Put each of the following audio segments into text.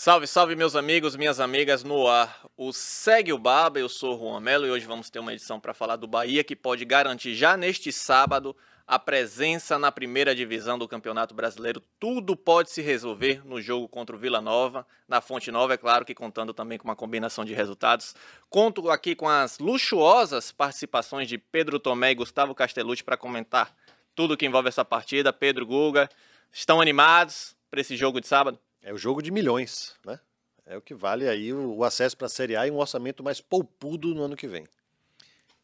Salve, salve meus amigos, minhas amigas no ar. O Segue o Baba, eu sou o Juan Melo e hoje vamos ter uma edição para falar do Bahia que pode garantir já neste sábado a presença na primeira divisão do Campeonato Brasileiro. Tudo pode se resolver no jogo contra o Vila Nova, na Fonte Nova, é claro que contando também com uma combinação de resultados. Conto aqui com as luxuosas participações de Pedro Tomé e Gustavo Castellucci para comentar tudo que envolve essa partida. Pedro Guga, estão animados para esse jogo de sábado? É o jogo de milhões, né? É o que vale aí o, acesso para a Série A e um orçamento mais poupudo no ano que vem.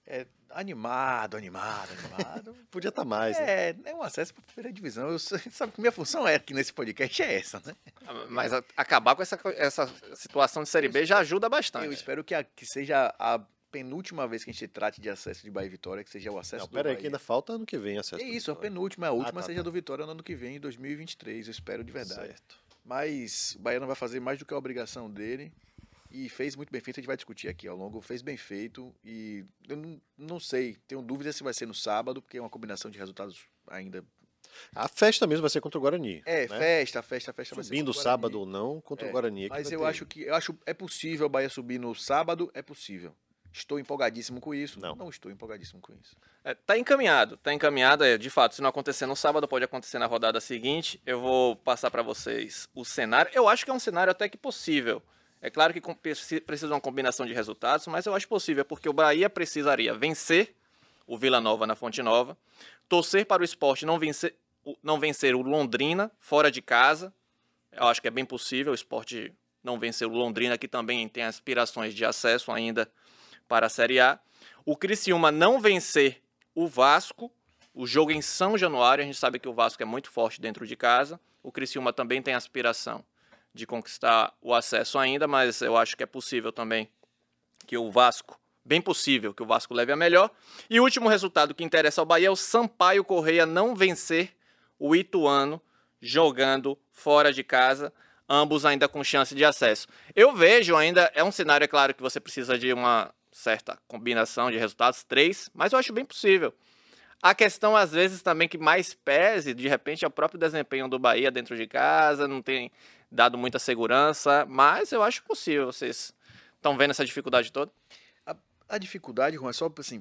É, Animado, animado, animado. Podia estar tá mais, é, né? É um acesso para a primeira divisão. Eu, sabe que minha função é aqui nesse podcast é essa, né? Ah, mas a, acabar com essa, essa situação de Série B já ajuda bastante. Eu espero que, a, que seja a penúltima vez que a gente trate de acesso de Bahia e Vitória, que seja o acesso Não, do pera Bahia. aí que ainda falta ano que vem acesso. É isso, a penúltima, a última ah, tá, seja tá. do Vitória no ano que vem, em 2023. Eu espero de verdade. Certo. Mas o Bahia não vai fazer mais do que a obrigação dele. E fez muito bem feito, a gente vai discutir aqui ao longo. Fez bem feito e eu não, não sei, tenho dúvida se vai ser no sábado, porque é uma combinação de resultados ainda. A festa mesmo vai ser contra o Guarani. É, né? festa, festa, festa Subindo vai ser. Subindo sábado ou não, contra é, o Guarani. É mas eu ter. acho que eu acho é possível o Bahia subir no sábado, é possível. Estou empolgadíssimo com isso. Não, não estou empolgadíssimo com isso. É, tá encaminhado, tá encaminhado. É, de fato, se não acontecer no sábado, pode acontecer na rodada seguinte. Eu vou passar para vocês o cenário. Eu acho que é um cenário até que possível. É claro que precisa de uma combinação de resultados, mas eu acho possível, porque o Bahia precisaria vencer o Vila Nova na Fonte Nova, torcer para o esporte não vencer, não vencer o Londrina fora de casa. Eu acho que é bem possível o esporte não vencer o Londrina, que também tem aspirações de acesso ainda para a Série A. O Criciúma não vencer o Vasco, o jogo em São Januário, a gente sabe que o Vasco é muito forte dentro de casa. O Criciúma também tem aspiração de conquistar o acesso ainda, mas eu acho que é possível também que o Vasco, bem possível que o Vasco leve a melhor. E o último resultado que interessa ao Bahia é o Sampaio Correia não vencer o Ituano jogando fora de casa, ambos ainda com chance de acesso. Eu vejo ainda, é um cenário, é claro, que você precisa de uma certa combinação de resultados, três, mas eu acho bem possível. A questão, às vezes, também que mais pese, de repente, é o próprio desempenho do Bahia dentro de casa, não tem dado muita segurança, mas eu acho possível. Vocês estão vendo essa dificuldade toda? A, a dificuldade, Juan, é só assim.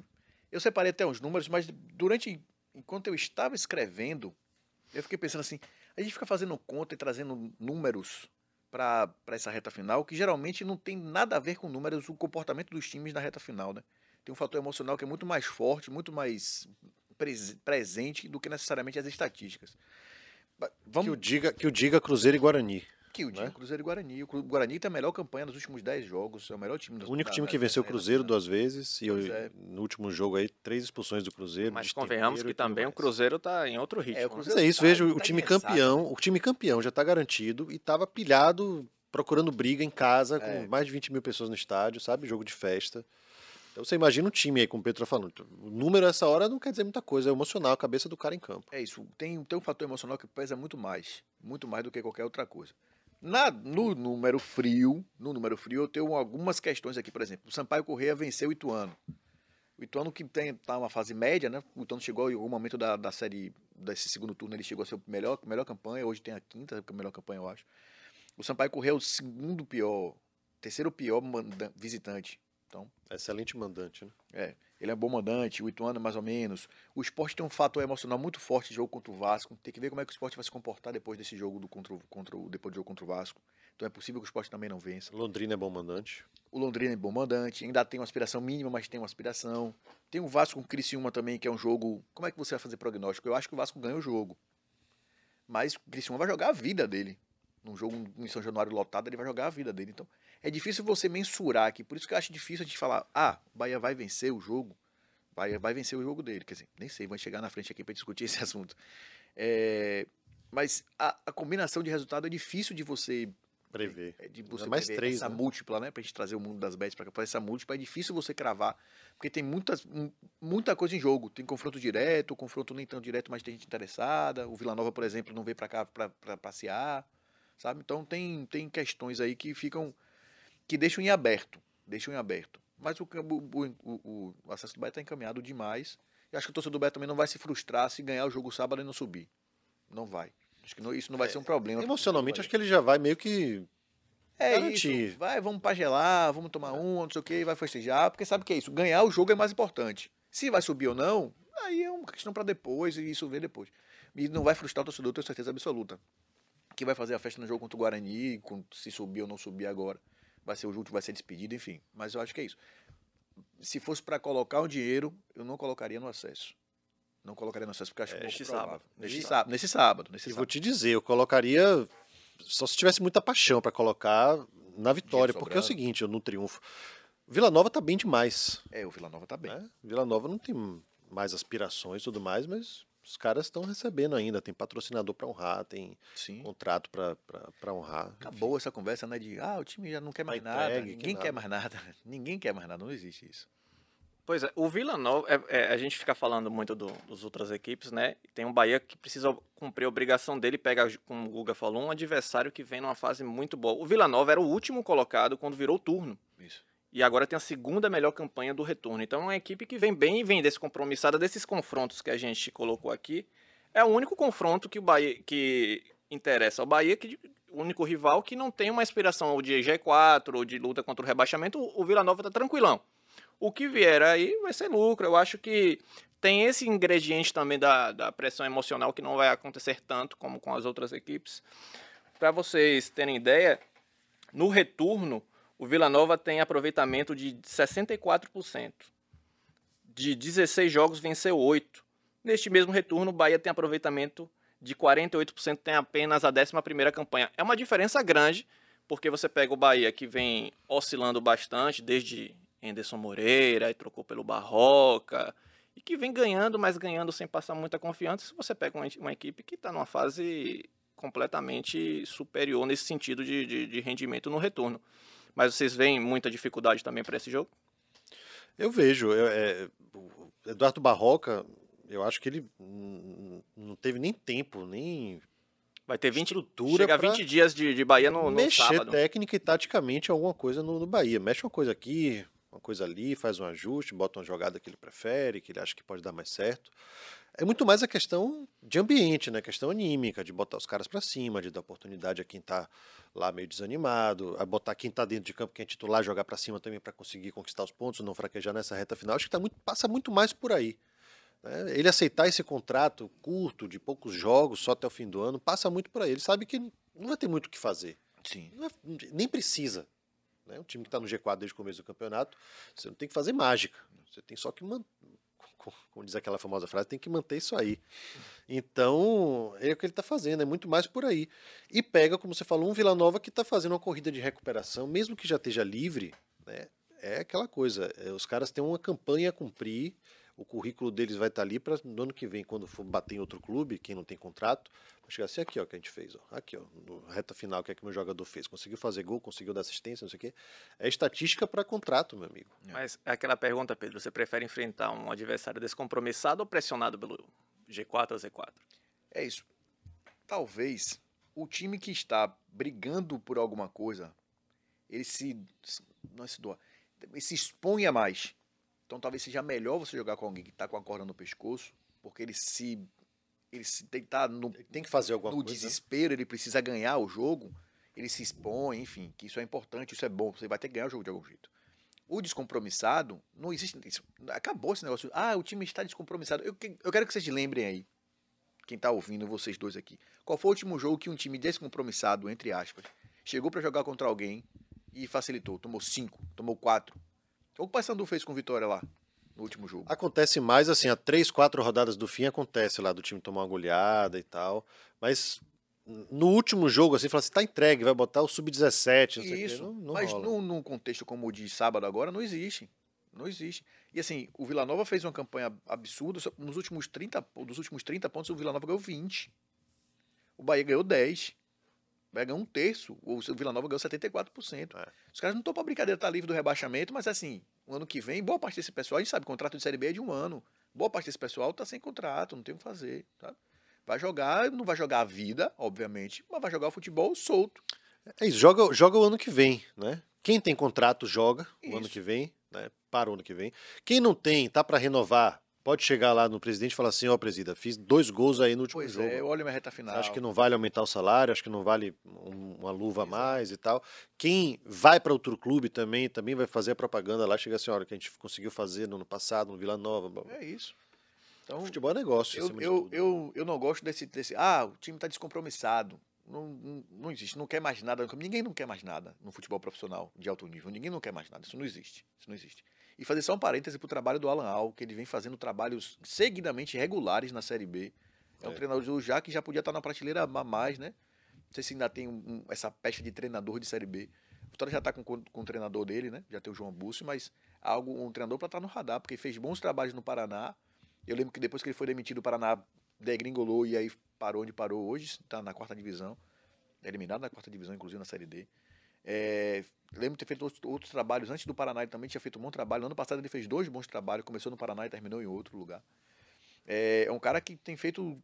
Eu separei até uns números, mas durante. Enquanto eu estava escrevendo, eu fiquei pensando assim: a gente fica fazendo conta e trazendo números para essa reta final, que geralmente não tem nada a ver com números, o comportamento dos times na reta final, né? Tem um fator emocional que é muito mais forte, muito mais presente do que necessariamente as estatísticas. Vamos... Que, o diga, que o diga Cruzeiro e Guarani. Que o diga né? Cruzeiro e Guarani. O Guarani tem a melhor campanha nos últimos 10 jogos. É o melhor time O único time que venceu o Cruzeiro duas vezes. E é. no último jogo aí, três expulsões do Cruzeiro. Mas convenhamos que também o Cruzeiro está em outro ritmo. É, o né? é isso, tá, veja, o tá time campeão. O time campeão já está garantido e estava pilhado, procurando briga em casa, com é. mais de 20 mil pessoas no estádio, sabe? Jogo de festa. Então você imagina um time aí, como o Pedro tá falando. O número essa hora não quer dizer muita coisa, é emocional, a cabeça do cara em campo. É isso. Tem, tem um fator emocional que pesa muito mais. Muito mais do que qualquer outra coisa. Na, no número frio, no número frio, eu tenho algumas questões aqui, por exemplo. O Sampaio Correia venceu o Ituano. O Ituano que tem tá uma fase média, né? O Ituano chegou em algum momento da, da série, desse segundo turno, ele chegou a ser a melhor, melhor campanha. Hoje tem a quinta melhor campanha, eu acho. O Sampaio Correia é o segundo pior, terceiro pior visitante então, Excelente mandante, né? É, ele é bom mandante, o Ituano mais ou menos. O esporte tem um fator emocional muito forte de jogo contra o Vasco. Tem que ver como é que o esporte vai se comportar depois desse jogo do contra, contra depois do jogo contra o Vasco. Então é possível que o esporte também não vença. Londrina é bom mandante. O Londrina é bom mandante, ainda tem uma aspiração mínima, mas tem uma aspiração. Tem o Vasco com o Criciúma também, que é um jogo. Como é que você vai fazer prognóstico? Eu acho que o Vasco ganha o jogo. Mas o Criciúma vai jogar a vida dele. Num jogo em São Januário lotado, ele vai jogar a vida dele. Então, é difícil você mensurar aqui. Por isso que eu acho difícil a gente falar, ah, o Bahia vai vencer o jogo. Bahia vai vencer o jogo dele. Quer dizer, nem sei, vai chegar na frente aqui para discutir esse assunto. É, Mas a, a combinação de resultado é difícil de você Prever. é de você mais prever três, essa né? múltipla, né? Pra gente trazer o mundo das bets pra essa múltipla, é difícil você cravar, porque tem muitas, mu- muita coisa em jogo. Tem confronto direto, confronto nem tão direto, mas tem gente interessada. O Vila Nova, por exemplo, não veio pra cá pra passear, sabe? Então tem, tem questões aí que ficam, que deixam em aberto, deixam em aberto. Mas o, o, o, acesso do Bahia tá encaminhado demais. E acho que o torcedor do Bahia também não vai se frustrar se ganhar o jogo sábado e não subir. Não vai. Acho que não- isso não vai ser um problema. Emocionalmente, acho que ele já vai meio que. É Garantir. isso. Vai, vamos pra gelar, vamos tomar um, não sei o que, vai festejar, porque sabe que é isso. Ganhar o jogo é mais importante. Se vai subir ou não, aí é uma questão pra depois e isso vem depois. E não vai frustrar o torcedor, tenho certeza absoluta. Que vai fazer a festa no jogo contra o Guarani, se subir ou não subir agora. Vai ser o jogo, vai ser despedido, enfim. Mas eu acho que é isso. Se fosse pra colocar um dinheiro, eu não colocaria no acesso. Não colocaria no acesso, porque acho É, pouco neste sábado. Neste sábado. Nesse sábado. Nesse E vou te dizer, eu colocaria. Só se tivesse muita paixão pra colocar na vitória. Porque é o seguinte, no triunfo. Vila Nova tá bem demais. É, o Vila Nova tá bem. né? Vila Nova não tem mais aspirações e tudo mais, mas os caras estão recebendo ainda. Tem patrocinador pra honrar, tem Sim. contrato pra honrar. Acabou essa conversa, né? De ah, o time já não quer mais Tá nada, entregue, que ninguém nada. quer mais nada. Ninguém quer mais nada, não existe isso. Pois é, o Vila Nova, é- é, a gente fica falando muito do, dos outras equipes, né? Tem um Bahia que precisa cumprir a obrigação dele, pega, como o Guga falou, um adversário que vem numa fase muito boa. O Vila Nova era o último colocado quando virou o turno. Isso. E agora tem a segunda melhor campanha do retorno. Então é uma equipe que vem bem e vem descompromissada desses confrontos que a gente colocou aqui. É o único confronto que o Bahia que interessa ao Bahia, que o único rival que não tem uma inspiração ou de G4 ou de luta contra o rebaixamento, o Vila Nova tá tranquilão. O que vier aí vai ser lucro. Eu acho que tem esse ingrediente também da, da pressão emocional que não vai acontecer tanto como com as outras equipes. Para vocês terem ideia, no retorno, o Vila Nova tem aproveitamento de 64%. De 16 jogos, venceu 8. Neste mesmo retorno, o Bahia tem aproveitamento de 48%, tem apenas a 11ª campanha. É uma diferença grande, porque você pega o Bahia, que vem oscilando bastante, desde Anderson Moreira, e trocou pelo Barroca, e que vem ganhando, mas ganhando sem passar muita confiança. Se você pega uma, uma equipe que está numa fase completamente superior nesse sentido de, de, de rendimento no retorno. Mas vocês veem muita dificuldade também para esse jogo? Eu vejo. eu- é, o Eduardo Barroca, eu acho que ele não teve nem tempo, nem Vai ter 20, estrutura chega a pra 20 dias de, de Bahia no, no mexer sábado. técnica e taticamente alguma coisa no, no Bahia. Mexe uma coisa aqui, uma coisa ali, faz um ajuste, bota uma jogada que ele prefere, que ele acha que pode dar mais certo. É muito mais a questão de ambiente, né? Questão anímica, de botar os caras pra cima, de dar oportunidade a quem tá lá meio desanimado, a botar quem tá dentro de campo, quem é titular, jogar pra cima também pra conseguir conquistar os pontos, não fraquejar nessa reta final. Acho que tá muito, passa muito mais por aí. né? Ele aceitar esse contrato curto, de poucos jogos, só até o fim do ano, passa muito por aí. Ele sabe que não vai ter muito o que fazer. Sim. É- nem precisa. Né? O time que está no G4 desde o começo do campeonato, você não tem que fazer mágica. Você tem só que manter. Como diz aquela famosa frase, tem que manter isso aí. Então, é o que ele está fazendo, é muito mais por aí. E pega, como você falou, um Vila Nova que está fazendo uma corrida de recuperação, mesmo que já esteja livre, né? É aquela coisa, é, os caras têm uma campanha a cumprir, o currículo deles vai estar ali para no ano que vem, quando for bater em outro clube, quem não tem contrato, vai chegar assim, aqui ó, que a gente fez, ó, aqui ó, no reta final, o que é que meu jogador fez? Conseguiu fazer gol, conseguiu dar assistência, não sei o quê. É estatística para contrato, meu amigo. Mas é aquela pergunta, Pedro, você prefere enfrentar um adversário descompromissado ou pressionado pelo G4 ou Z4? É isso. Talvez o time que está brigando por alguma coisa, ele se. Não é se doa. Ele se exponha mais. Então talvez seja melhor você jogar com alguém que está com a corda no pescoço, porque ele se. Ele se tem que no, tem que fazer alguma no coisa. né? desespero, ele precisa ganhar o jogo, ele se expõe, enfim, que isso é importante, isso é bom, você vai ter que ganhar o jogo de algum jeito. O descompromissado, não existe isso. Acabou esse negócio. Ah, o time está descompromissado. Eu, eu quero que vocês lembrem aí, quem tá ouvindo, vocês dois aqui. Qual foi o último jogo que um time descompromissado, entre aspas, chegou para jogar contra alguém e facilitou? Tomou cinco, tomou quatro. O que o Paysandu fez com Vitória lá, no último jogo? Acontece mais assim, a três, quatro rodadas do fim acontece lá do time tomar uma goleada e tal. Mas no último jogo, assim, fala assim, tá entregue, vai botar o sub-17, não sei o quê. Isso, Não, não mas rola. num, num contexto como o de sábado agora, não existe. Não existe. E assim, o Vila Nova fez uma campanha absurda. Nos últimos 30, po- dos últimos 30 pontos, o Vila Nova ganhou 20. O Bahia ganhou 10. O Bahia ganhou um terço. O Vila Nova ganhou 74%. É. Os caras não estão pra brincadeira, tá livre do rebaixamento, mas assim, o ano que vem, boa parte desse pessoal, a gente sabe, contrato de Série B é de um ano. Boa parte desse pessoal tá sem contrato, não tem o que fazer. Sabe? Vai jogar, não vai jogar a vida, obviamente, mas vai jogar o futebol solto. É isso, joga, joga o ano que vem, né? Quem tem contrato joga o ano Isso. que vem, né? Para o ano que vem. Quem não tem, tá para renovar, pode chegar lá no presidente e falar assim, ó, presida, fiz dois gols aí no último Pois jogo. é, olha minha reta final. Acho que não vale aumentar o salário, acho que não vale um- uma luva a mais e tal. Quem vai para outro clube também, também vai fazer a propaganda lá, chega assim, olha, que a gente conseguiu fazer no ano passado, no Vila Nova. É isso. Então, Futebol é negócio, eu, eu, eu, eu não gosto desse, desse. Ah, o time tá descompromissado. Não, não, não existe, não quer mais nada. Ninguém não quer mais nada no futebol profissional de alto nível. Ninguém não quer mais nada. Isso não existe. Isso não existe. E fazer só um parêntese pro trabalho do Alan Al, que ele vem fazendo trabalhos seguidamente regulares na Série B. É um É. treinador já que já podia estar na prateleira a mais, né? Não sei se ainda tem um- essa peste de treinador de Série B. O Vitória já está com, com, com o treinador dele, né? Já tem o João Búcio, mas algo, um treinador para estar no radar, porque fez bons trabalhos no Paraná. Eu lembro que depois que ele foi demitido, o Paraná degringolou e aí parou onde parou hoje, está na quarta divisão. Eliminado na quarta divisão, inclusive na Série D. É, lembro de ter feito outros, outros trabalhos antes do Paraná, ele também tinha feito um bom trabalho. No ano passado ele fez dois bons trabalhos, começou no Paraná e terminou em outro lugar. É, é um cara que tem feito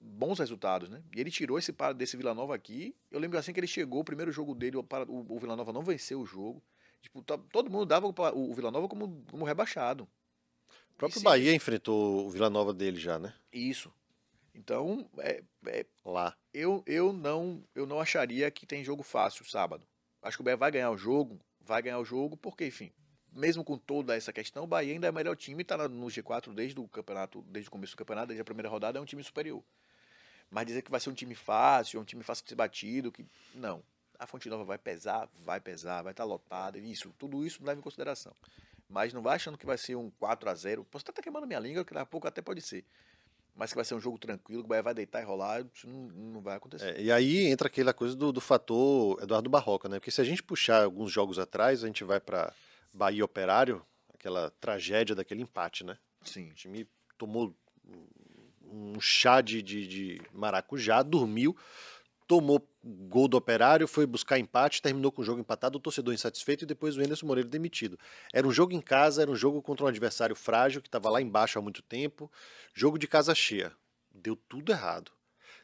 bons resultados, né? E ele tirou esse desse Vila Nova aqui. Eu lembro assim que ele chegou, o primeiro jogo dele, o, o, o Vila Nova não venceu o jogo. Tipo, todo mundo dava o, o Vila Nova como, como rebaixado. O próprio sim. Bahia enfrentou o Vila Nova dele já, né? Isso. Então, é, é, Lá. eu, eu, não, eu não acharia que tem jogo fácil sábado. Acho que o Bahia vai ganhar o jogo, vai ganhar o jogo, porque, enfim, mesmo com toda essa questão, o Bahia ainda é o melhor time, está no G4 desde o campeonato, desde o começo do campeonato, desde a primeira rodada, é um time superior. Mas dizer que vai ser um time fácil, um time fácil de ser batido, que. Não. A Fonte Nova vai pesar, vai pesar, vai estar lotada, isso, tudo isso leva em consideração. Mas não vai achando que vai ser um 4 a 0 Posso estar queimando minha língua, que daqui a pouco até pode ser. Mas que vai ser um jogo tranquilo, que o Bahia vai deitar e rolar, isso não, não vai acontecer. É, e aí entra aquela coisa do, do fator Eduardo Barroca, né? Porque se a gente puxar alguns jogos atrás, a gente vai para Bahia Operário, aquela tragédia daquele empate, né? Sim. O time tomou um chá de, de, de maracujá, dormiu, tomou gol do operário, foi buscar empate, terminou com o jogo empatado, o torcedor insatisfeito e depois o Anderson Moreira demitido. Era um jogo em casa, era um jogo contra um adversário frágil que estava lá embaixo há muito tempo, jogo de casa cheia. Deu tudo errado.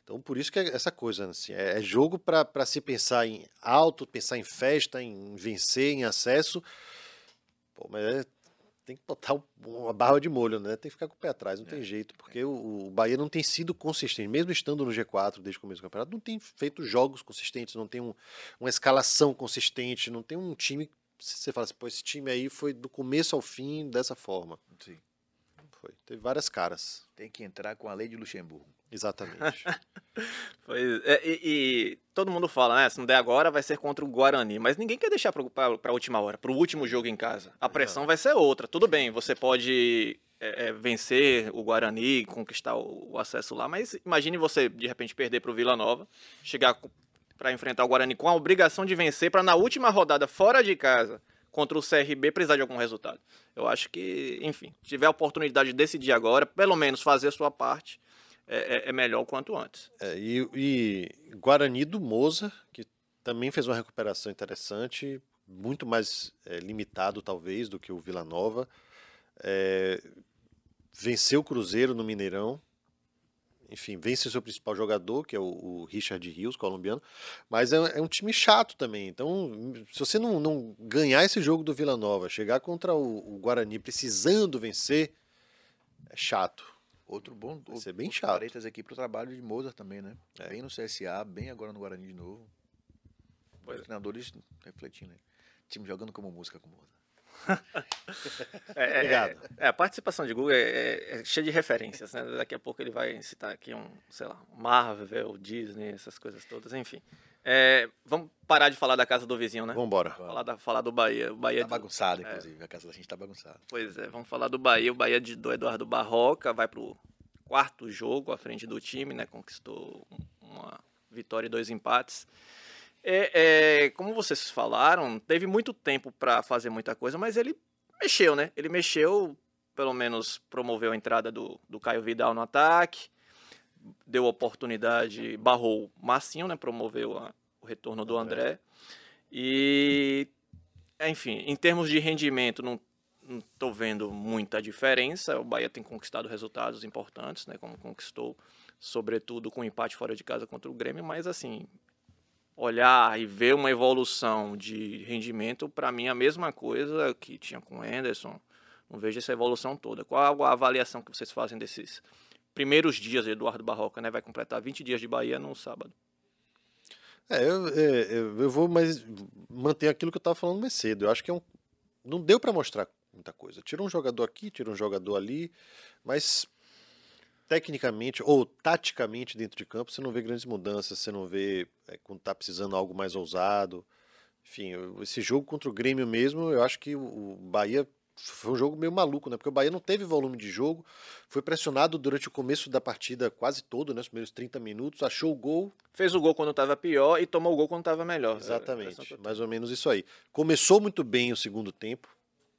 Então, por isso que é essa coisa, assim, é, é jogo para se pensar em alto, pensar em festa, em vencer, em acesso. Pô, mas é- tem que botar um- uma barra de molho, né? Tem que ficar com o pé atrás, não tem jeito, porque o, o Bahia não tem sido consistente, mesmo estando no G4 desde o começo do campeonato, não tem feito jogos consistentes, não tem um- uma escalação consistente, não tem um time. Você fala assim, pô, esse time aí foi do começo ao fim dessa forma. Sim. Foi. Teve várias caras. Tem que entrar com a lei de Luxemburgo. Exatamente. Pois é, e, e todo mundo fala, né? Se não der agora, vai ser contra o Guarani. Mas ninguém quer deixar pra, pra última hora, pro último jogo em casa. A pressão vai ser outra. Tudo bem, você pode é, é, vencer o Guarani, conquistar o, o acesso lá, mas imagine você, de repente, perder pro Vila Nova, chegar pra enfrentar o Guarani com a obrigação de vencer, pra na última rodada, fora de casa, contra o CRB, precisar de algum resultado. Eu acho que, enfim, se tiver a oportunidade de decidir agora, pelo menos fazer a sua parte, é, é- é melhor o quanto antes. É, e, e Guarani do Moza, que também fez uma recuperação interessante, muito mais é, limitado talvez do que o Vila Nova. É, venceu o Cruzeiro no Mineirão. Enfim, vence o seu principal jogador, que é o, o Richard Rios, colombiano. Mas é, é um time chato também. Então, se você não, não ganhar esse jogo do Vila Nova, chegar contra o, o Guarani precisando vencer, é chato. Outro bom. Vai ser bem chato. parênteses aqui pro trabalho de Mozart também, né? É. Bem no CSA, bem agora no Guarani de novo. Pois é. Os treinadores refletindo aí. Time jogando como música com Mozart. É, é, Obrigado. É, a participação de Google é, é- é cheia de referências, né? Daqui a pouco ele vai citar aqui um, sei lá, Marvel, Disney, essas coisas todas, enfim. É, vamos parar de falar da casa do vizinho, né? Vamos embora. Falar, da- falar do Bahia. O Bahia Tá de- bagunçado, é. inclusive. A casa da gente tá bagunçada. Pois é, vamos falar do Bahia. O Bahia de, do Eduardo Barroca vai pro quarto jogo à frente do time, né? Conquistou uma vitória e dois empates. É, é, como vocês falaram, teve muito tempo para fazer muita coisa, mas ele mexeu, né? Ele mexeu, pelo menos promoveu a entrada do, do Caio Vidal no ataque, deu oportunidade, barrou Massinho, né? Promoveu a- o retorno do André. E, enfim, em termos de rendimento, não não estou vendo muita diferença. O Bahia tem conquistado resultados importantes, né? Como conquistou, sobretudo com o empate fora de casa contra o Grêmio, mas assim, olhar e ver uma evolução de rendimento, para mim é a mesma coisa que tinha com o Anderson. Não vejo essa evolução toda. Qual a avaliação que vocês fazem desses primeiros dias Eduardo Barroca, né? Vai completar 20 dias de Bahia no sábado. É, eu, é, eu, eu vou mais manter aquilo que eu estava falando mais cedo. Eu acho que é um, não deu para mostrar muita coisa. Tira um jogador aqui, tira um jogador ali, mas tecnicamente ou taticamente dentro de campo você não vê grandes mudanças, você não vê é, quando tá precisando algo mais ousado. Enfim, esse jogo contra o Grêmio mesmo, eu acho que o, Bahia foi um jogo meio maluco, né? Porque o Bahia não teve volume de jogo, foi pressionado durante o começo da partida quase todo, né? Os primeiros 30 minutos, achou o gol, Fez o gol quando estava pior e tomou o gol quando estava melhor. É Exatamente, tenho. mais ou menos isso aí. Começou muito bem o segundo tempo,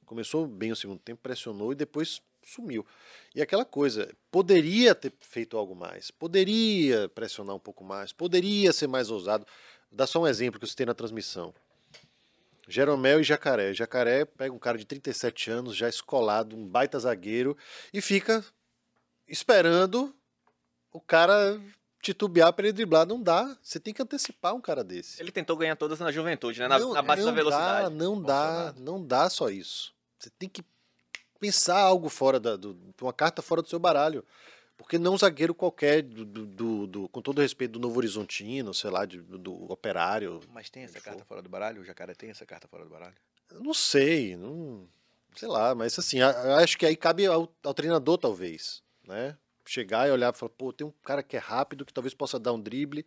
começou bem o segundo tempo, pressionou e depois sumiu. E aquela coisa, poderia ter feito algo mais, poderia pressionar um pouco mais, poderia ser mais ousado. Dá só um exemplo que eu citei na transmissão. Jeromel e Jacaré. Jacaré pega um cara de 37 anos, já escolado, um baita zagueiro, e fica esperando o cara titubear para ele driblar. Não dá. Você tem que antecipar um cara desse. Ele tentou ganhar todas na juventude, né? Na, Não- na base da velocidade. Dá, não dá, não dá só isso. Você tem que pensar algo fora da, do, uma carta fora do seu baralho. Porque não um zagueiro qualquer, do, do- do- com todo respeito, do Novo Horizontino, sei lá, de- do, operário. Mas tem essa carta for. fora do baralho? O Jacaré tem essa carta fora do baralho? Eu Não sei, não, sei lá, mas assim, acho que aí cabe ao, ao treinador, talvez, né? Chegar e olhar e falar, pô, tem um cara que é rápido, que talvez possa dar um drible.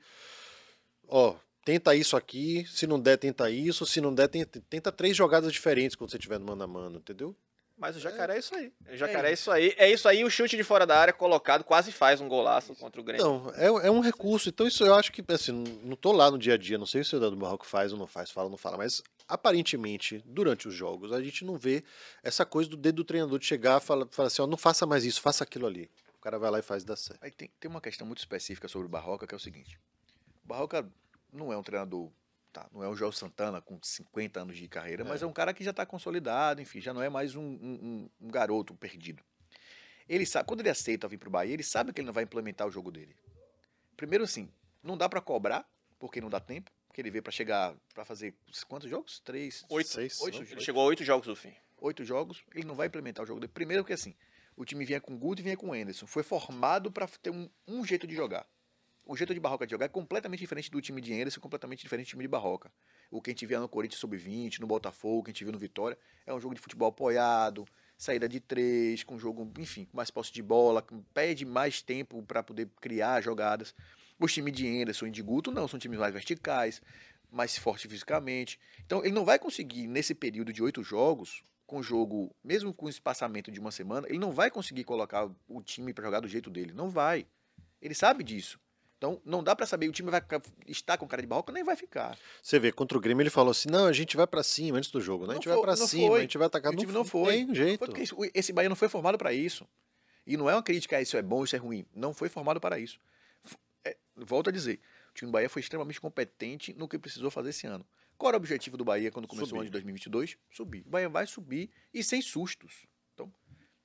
Ó, tenta isso aqui, se não der, tenta isso, se não der, tenta, tenta três jogadas diferentes quando você estiver no mano a mano, entendeu? Mas o Jacaré é isso aí. O Jacaré é isso aí. É isso aí, o chute de fora da área colocado quase faz um golaço contra o Grêmio. Então, é, é um recurso. Então, isso eu acho que, assim, não tô lá no dia a dia, não sei se o Dado Barroco faz ou não faz, fala ou não fala, mas aparentemente, durante os jogos, a gente não vê essa coisa do dedo do treinador de chegar e falar, falar assim, ó, não faça mais isso, faça aquilo ali. O cara vai lá e faz e dá certo. Aí tem, tem uma questão muito específica sobre o Barroca, que é o seguinte. O Barroca não é um treinador, tá, não é o João Santana com 50 anos de carreira, mas é um cara que já está consolidado, enfim, já não é mais um, um- um- garoto perdido. Ele sabe, quando ele aceita vir pro Bahia, ele sabe que ele não vai implementar o jogo dele. Primeiro assim, não dá para cobrar, porque não dá tempo, porque ele veio para chegar, para fazer quantos jogos? Três, Oito. Seis, oito? Ele chegou a oito jogos do fim. oito jogos, ele não vai implementar o jogo dele. Primeiro porque assim, o time vinha com Guto e vinha com Anderson. Foi formado para ter um, um jeito de jogar. O jeito de Barroca de jogar é completamente diferente do time de Anderson, completamente diferente do time de Barroca. O que a gente via no Corinthians Sub-20, no Botafogo, que a gente viu no Vitória, é um jogo de futebol apoiado, saída de três, com jogo, enfim, com mais posse de bola, pede mais tempo para poder criar jogadas. Os times de Anderson e de Guto não, são times mais verticais, mais fortes fisicamente. Então ele não vai conseguir, nesse período de oito jogos, com o jogo, mesmo com o espaçamento de uma semana, ele não vai conseguir colocar o time para jogar do jeito dele. Não vai. Ele sabe disso. Então não dá para saber, o time vai estar com cara de barroca, nem vai ficar. Você vê, contra o Grêmio ele falou assim, não, a gente vai pra cima antes do jogo, né? A gente Não vai foi- pra não cima, foi. a gente vai atacar. O time não foi. Tem jeito. Foi esse Bahia não foi formado para isso. E não é uma crítica a isso é bom, isso é ruim. Não foi formado para isso. É, volto a dizer, o time do Bahia foi extremamente competente no que precisou fazer esse ano. Qual era o objetivo do Bahia quando começou o ano de 2022? Subir. O Bahia vai subir e sem sustos.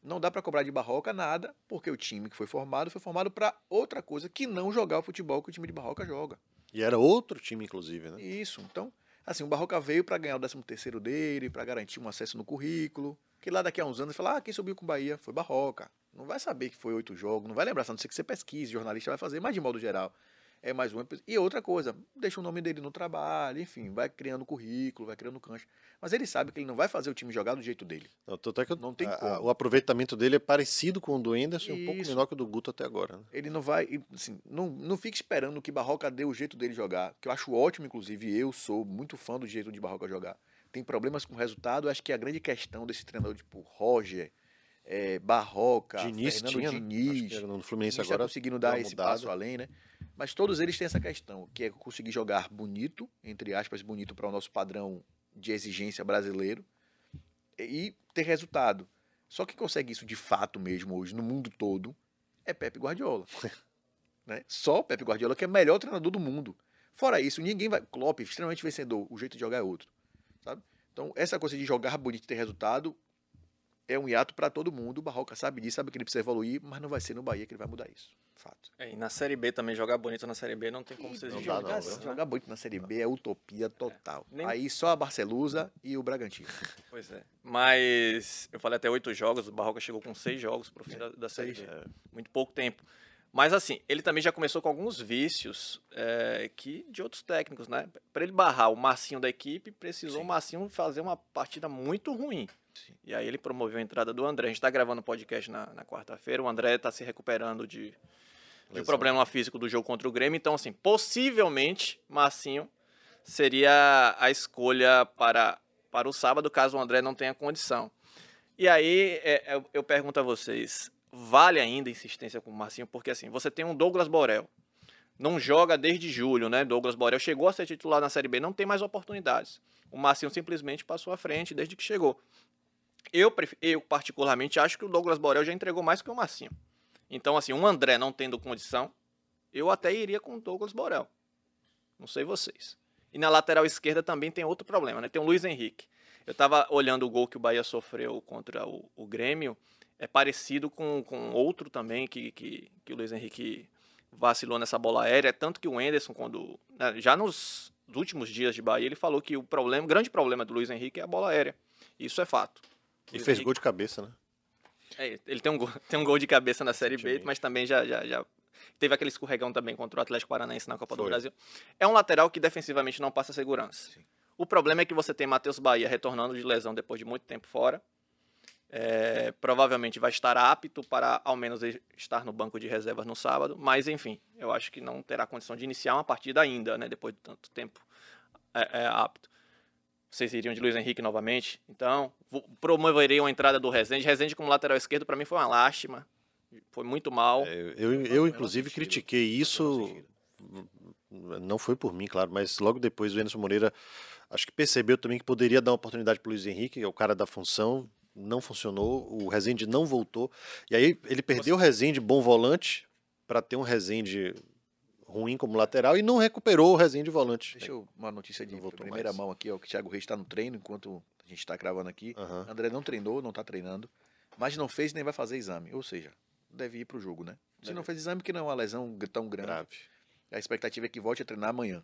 Não dá para cobrar de Barroca nada, porque o time que foi formado foi formado para outra coisa que não jogar o futebol que o time de Barroca joga. E era outro time, inclusive, né? Isso. Então, assim, o Barroca veio para ganhar o 13 terceiro dele, para garantir um acesso no currículo. Que lá daqui a uns anos falar, ah, quem subiu com o Bahia foi Barroca. Não vai saber que foi oito jogos, não vai lembrar, a não ser que você pesquise, jornalista vai fazer, mas de modo geral. É mais um. E outra coisa, deixa o nome dele no trabalho, enfim, vai criando currículo, vai criando cancha. Mas ele sabe que ele não vai fazer o time jogar do jeito dele. Não, tanto é que Não tem a- como. o aproveitamento dele é parecido com o do Anderson, um pouco menor que o do Guto até agora. Né? Ele não vai, e, assim, não, não fique esperando que Barroca dê o jeito dele jogar, que eu acho ótimo, inclusive, eu sou muito fã do jeito de Barroca jogar. Tem problemas com o resultado, acho que a grande questão desse treinador, tipo, Roger, eh, Barroca, Diniz Fernando tinha, né? Diniz, no Fluminense Diniz tá agora. conseguindo deu dar esse passo além, né? Mas todos eles têm essa questão, que é conseguir jogar bonito, entre aspas, bonito para o nosso padrão de exigência brasileiro, e ter resultado. Só quem consegue isso de fato mesmo hoje, no mundo todo, é Pepe Guardiola. Né? Só o Pepe Guardiola, que é o melhor treinador do mundo. Fora isso, ninguém vai. Klopp, extremamente vencedor. O jeito de jogar é outro. Sabe? Então, essa coisa de jogar bonito e ter resultado é um hiato para todo mundo. O Barroca sabe disso, sabe que ele precisa evoluir, mas não vai ser no Bahia que ele vai mudar isso. Fato. É, e na Série B também, jogar bonito na Série B não tem como ser não jogar, viu? jogar bonito na Série B é utopia total. Nem- Aí só a Barcelusa e o Bragantino. Pois é. Mas eu falei até oito jogos, o Barroca chegou com seis jogos pro fim da, da Série B. Muito pouco tempo. Mas assim, ele também já começou com alguns vícios é, que de outros técnicos, né? Para ele barrar o Marcinho da equipe, precisou o Marcinho fazer uma partida muito ruim. E aí ele promoveu a entrada do André. A gente está gravando o podcast na, na quarta-feira. O André está se recuperando de, de Lesão. problema físico do jogo contra o Grêmio. Então, assim, possivelmente Marcinho seria a escolha para, para o sábado, caso o André não tenha condição. E aí é, eu, eu pergunto a vocês, vale ainda a insistência com o Marcinho? Porque assim, você tem um Douglas Borel, não joga desde julho, né? Douglas Borel chegou a ser titular na Série B, não tem mais oportunidades. O Marcinho simplesmente passou à frente desde que chegou. Eu, eu particularmente, acho que o Douglas Borel já entregou mais que o Marcinho. Então, assim, um André não tendo condição, eu até iria com o Douglas Borel. Não sei vocês. E na lateral esquerda também tem outro problema, né? Tem o Luiz Henrique. Eu estava olhando o gol que o Bahia sofreu contra o, o Grêmio. É parecido com, com outro também que, que, que o Luiz Henrique vacilou nessa bola aérea. Tanto que o Enderson, quando. né, já nos últimos dias de Bahia, ele falou que o problema, o grande problema do Luiz Henrique é a bola aérea. Isso é fato. E fez Henrique- gol de cabeça, né? é, ele tem um, gol, tem um gol de cabeça na Série B, mas também já, já, já teve aquele escorregão também contra o Atlético Paranaense na Copa do Foi. Brasil. É um lateral que defensivamente não passa segurança. O problema é que você tem Matheus Bahia retornando de lesão depois de muito tempo fora. É, provavelmente vai estar apto para ao menos estar no banco de reservas no sábado, mas enfim, eu acho que não terá condição de iniciar uma partida ainda, né, depois de tanto tempo é, é, apto. Vocês iriam de Luiz Henrique novamente, então promoveriam a entrada do Rezende. Rezende como lateral esquerdo para mim foi uma lástima, foi muito mal. É, Eu, eu, inclusive, sentido. critiquei isso. Não foi por mim, claro, mas logo depois o Anderson Moreira acho que percebeu também que poderia dar uma oportunidade para o Luiz Henrique, que é o cara da função. Não funcionou, o Rezende não voltou. E aí ele perdeu o Rezende, bom volante, para ter um Rezende ruim como lateral e não recuperou o Rezende volante. Deixa eu uma notícia de primeira mais. mão aqui, ó, que o Thiago Reis está no treino enquanto a gente está gravando aqui. Aham. André não treinou, não está treinando, mas não fez nem vai fazer exame. Ou seja, deve ir para o jogo, né? Se Deve. não fez exame, que não é uma lesão tão grande. Grave. A expectativa é que volte a treinar amanhã.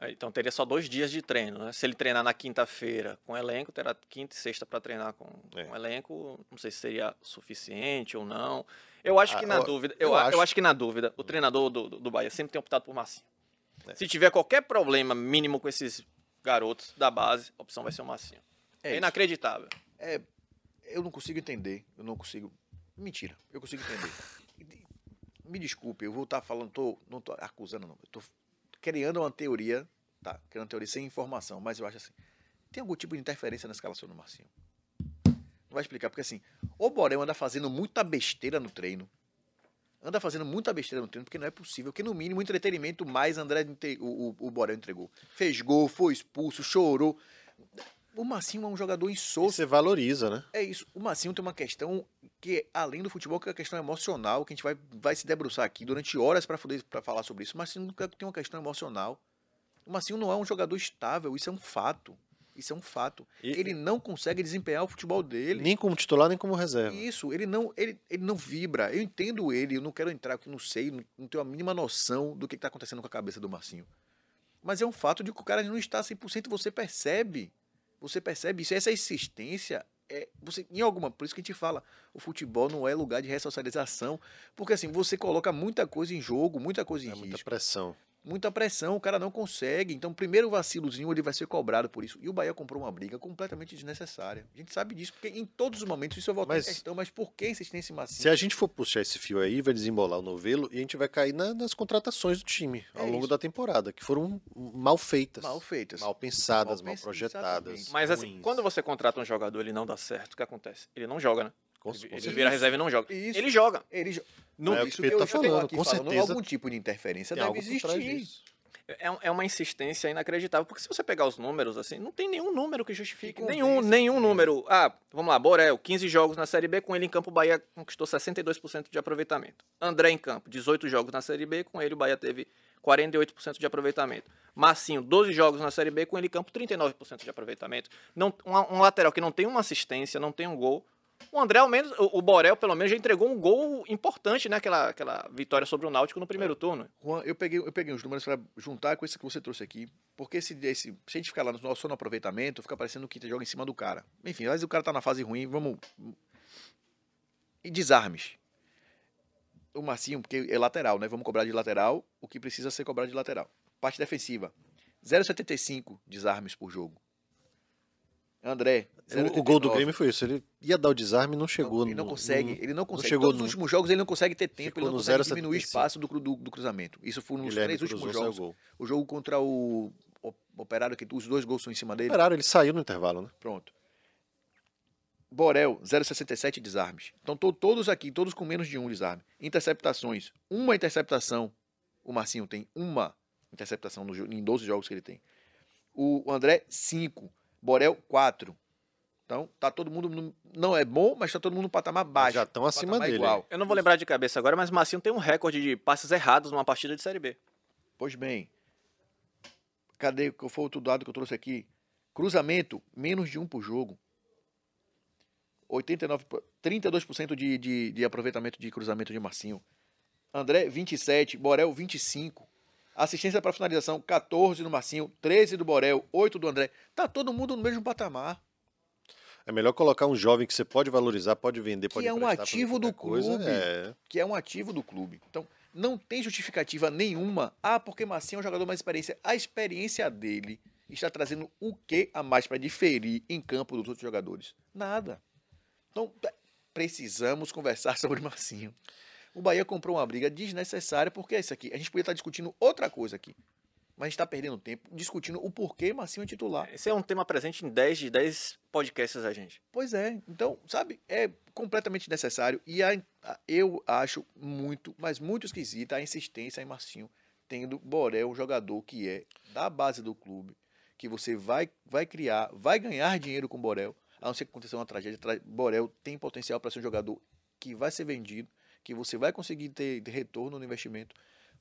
É, Então teria só dois dias de treino, né? Se ele treinar na quinta-feira com elenco, terá quinta e sexta para treinar com, É. com elenco. Não sei se seria suficiente ou não. Eu acho que Ah, na eu- dúvida, eu, eu a- eu acho. acho que na dúvida, o treinador do, do, do Bahia sempre tem optado por Massinho. É. Se tiver qualquer problema mínimo com esses garotos da base, a opção vai ser o Massinho. É, É inacreditável. É, eu não consigo entender. Eu não consigo. Mentira, eu consigo entender. Me desculpe, eu vou estar falando, tô, não tô acusando, não. Eu tô criando uma teoria, tá? Criando uma teoria sem informação, mas eu acho assim. Tem algum tipo de interferência na escalação do Marcinho? Não vai explicar, porque assim, o Borel anda fazendo muita besteira no treino. Anda fazendo muita besteira no treino, porque não é possível. Que no mínimo entretenimento mais André o, o, o Borel entregou. Fez gol, foi expulso, chorou. O Marcinho é um jogador E insosso. você valoriza, né? É isso. O Massinho tem uma questão que, além do futebol, que é a questão emocional, que a gente vai, vai se debruçar aqui durante horas para falar sobre isso. O Massinho tem uma questão emocional. O Massinho não é um jogador estável, isso é um fato. Isso é um fato. E- ele não consegue desempenhar o futebol dele. Nem como titular, nem como reserva. Isso, ele não, ele, ele não vibra. Eu entendo ele, eu não quero entrar, porque não sei, não, não tenho a mínima noção do que está acontecendo com a cabeça do Marcinho. Mas é um fato de que o cara não está 100%, você percebe. Você percebe isso. Essa insistência é você em alguma, por isso que a gente fala, o futebol não é lugar de ressocialização, porque assim, você coloca muita coisa em jogo, muita coisa em É risco muita pressão. Muita pressão, o cara não consegue. Então, primeiro vacilozinho, ele vai ser cobrado por isso. E o Bahia comprou uma briga completamente desnecessária. A gente sabe disso, porque em todos os momentos isso eu volto Mas- em questão, mas por que insistência macia? Se a gente for puxar esse fio aí, vai desembolar o novelo e a gente vai cair na- nas contratações do time ao É longo isso. da temporada, que foram mal feitas. Mal feitas. Mal pensadas, Mal mal, projetadas. exatamente. Mas assim, ruins. quando você contrata um jogador e ele não dá certo, o que acontece? Ele não joga, né? Com- ele com ele certeza. vira reserva e não joga. Isso. Ele joga. Ele jo- Não, É isso que eu tá falando, aqui com falando, certeza Algum tipo de interferência Tem deve algo por trás existir. disso. É, um- é uma insistência inacreditável, porque se você pegar os números, assim, não tem nenhum número que justifique. Que Nenhum, nenhum número. Ah, vamos lá, Borel, 15 jogos na Série B, com ele em campo, o Bahia conquistou 62% de aproveitamento. André em campo, 18 jogos na Série B, com ele o Bahia teve 48% de aproveitamento. Massinho, 12 jogos na Série B, com ele em campo, 39% de aproveitamento. Não, um, um lateral que não tem uma assistência, não tem um gol. O André, ao menos, o, Borel, pelo menos, já entregou um gol importante, né? Aquela, aquela vitória sobre o Náutico no primeiro turno. Juan, eu peguei, eu peguei os números para juntar com esse que você trouxe aqui. Porque esse, esse, se a gente ficar lá no nosso no aproveitamento, fica parecendo que joga em cima do cara. Enfim, vezes o cara tá na fase ruim, vamos. E desarmes. O Marcinho, porque é lateral, né? Vamos cobrar de lateral o que precisa ser cobrado de lateral. Parte defensiva. 0,75 desarmes por jogo. André. O, o gol do 0,89. Grêmio foi isso. Ele ia dar o desarme e não chegou. Ele não no- consegue, no- ele não consegue. chegou Todos no- os últimos jogos ele não consegue ter tempo, ele não no consegue diminuir o 0,75. espaço do, do, do cruzamento. Isso foi nos Guilherme três últimos jogos. O jogo contra o, o Operário, que os dois gols são em cima dele. Operário, ele saiu no intervalo, né? Pronto. Borel, 0,67 desarmes. Então, to- todos aqui, todos com menos de um desarme. Interceptações. Uma interceptação. O Marcinho tem uma interceptação no, em 12 jogos que ele tem. O o André, 5. Borel, 4. Então, tá todo mundo. no- Não é bom, mas tá todo mundo no patamar baixo. já estão acima dele, Igual. Eu não vou lembrar de cabeça agora, mas Massinho tem um recorde de passes errados numa partida de Série B. Pois bem. Cadê qual foi outro dado que eu trouxe aqui? Cruzamento, menos de um por jogo. 89, po- 32% de, de, de aproveitamento de cruzamento de Marcinho. André, 27. Borel, 25. Assistência para finalização, 14 do Marcinho, 13 do Borel, 8 do André. Tá todo mundo no mesmo patamar. É melhor colocar um jovem que você pode valorizar, pode vender, Que pode é um ativo do coisa. clube. É. que é um ativo do clube. Então, não tem justificativa nenhuma. Ah, porque Marcinho é um jogador mais experiência. A experiência dele está trazendo o que a mais para diferir em campo dos outros jogadores? Nada. Então, precisamos conversar sobre Marcinho. O Bahia comprou uma briga desnecessária, porque é isso aqui. A gente podia estar discutindo outra coisa aqui. Mas a gente está perdendo tempo discutindo o porquê Marcinho é titular. Esse é um tema presente em 10 de 10 podcasts da gente. Pois é. Então, sabe, é completamente necessário. E a- a- eu acho muito, mas muito esquisita a insistência em Marcinho, tendo Borel, um jogador que é da base do clube, que você vai, vai criar, vai ganhar dinheiro com Borel, a não ser que aconteça uma tragédia. tra- Borel tem potencial para ser um jogador que vai ser vendido, que você vai conseguir ter, ter retorno no investimento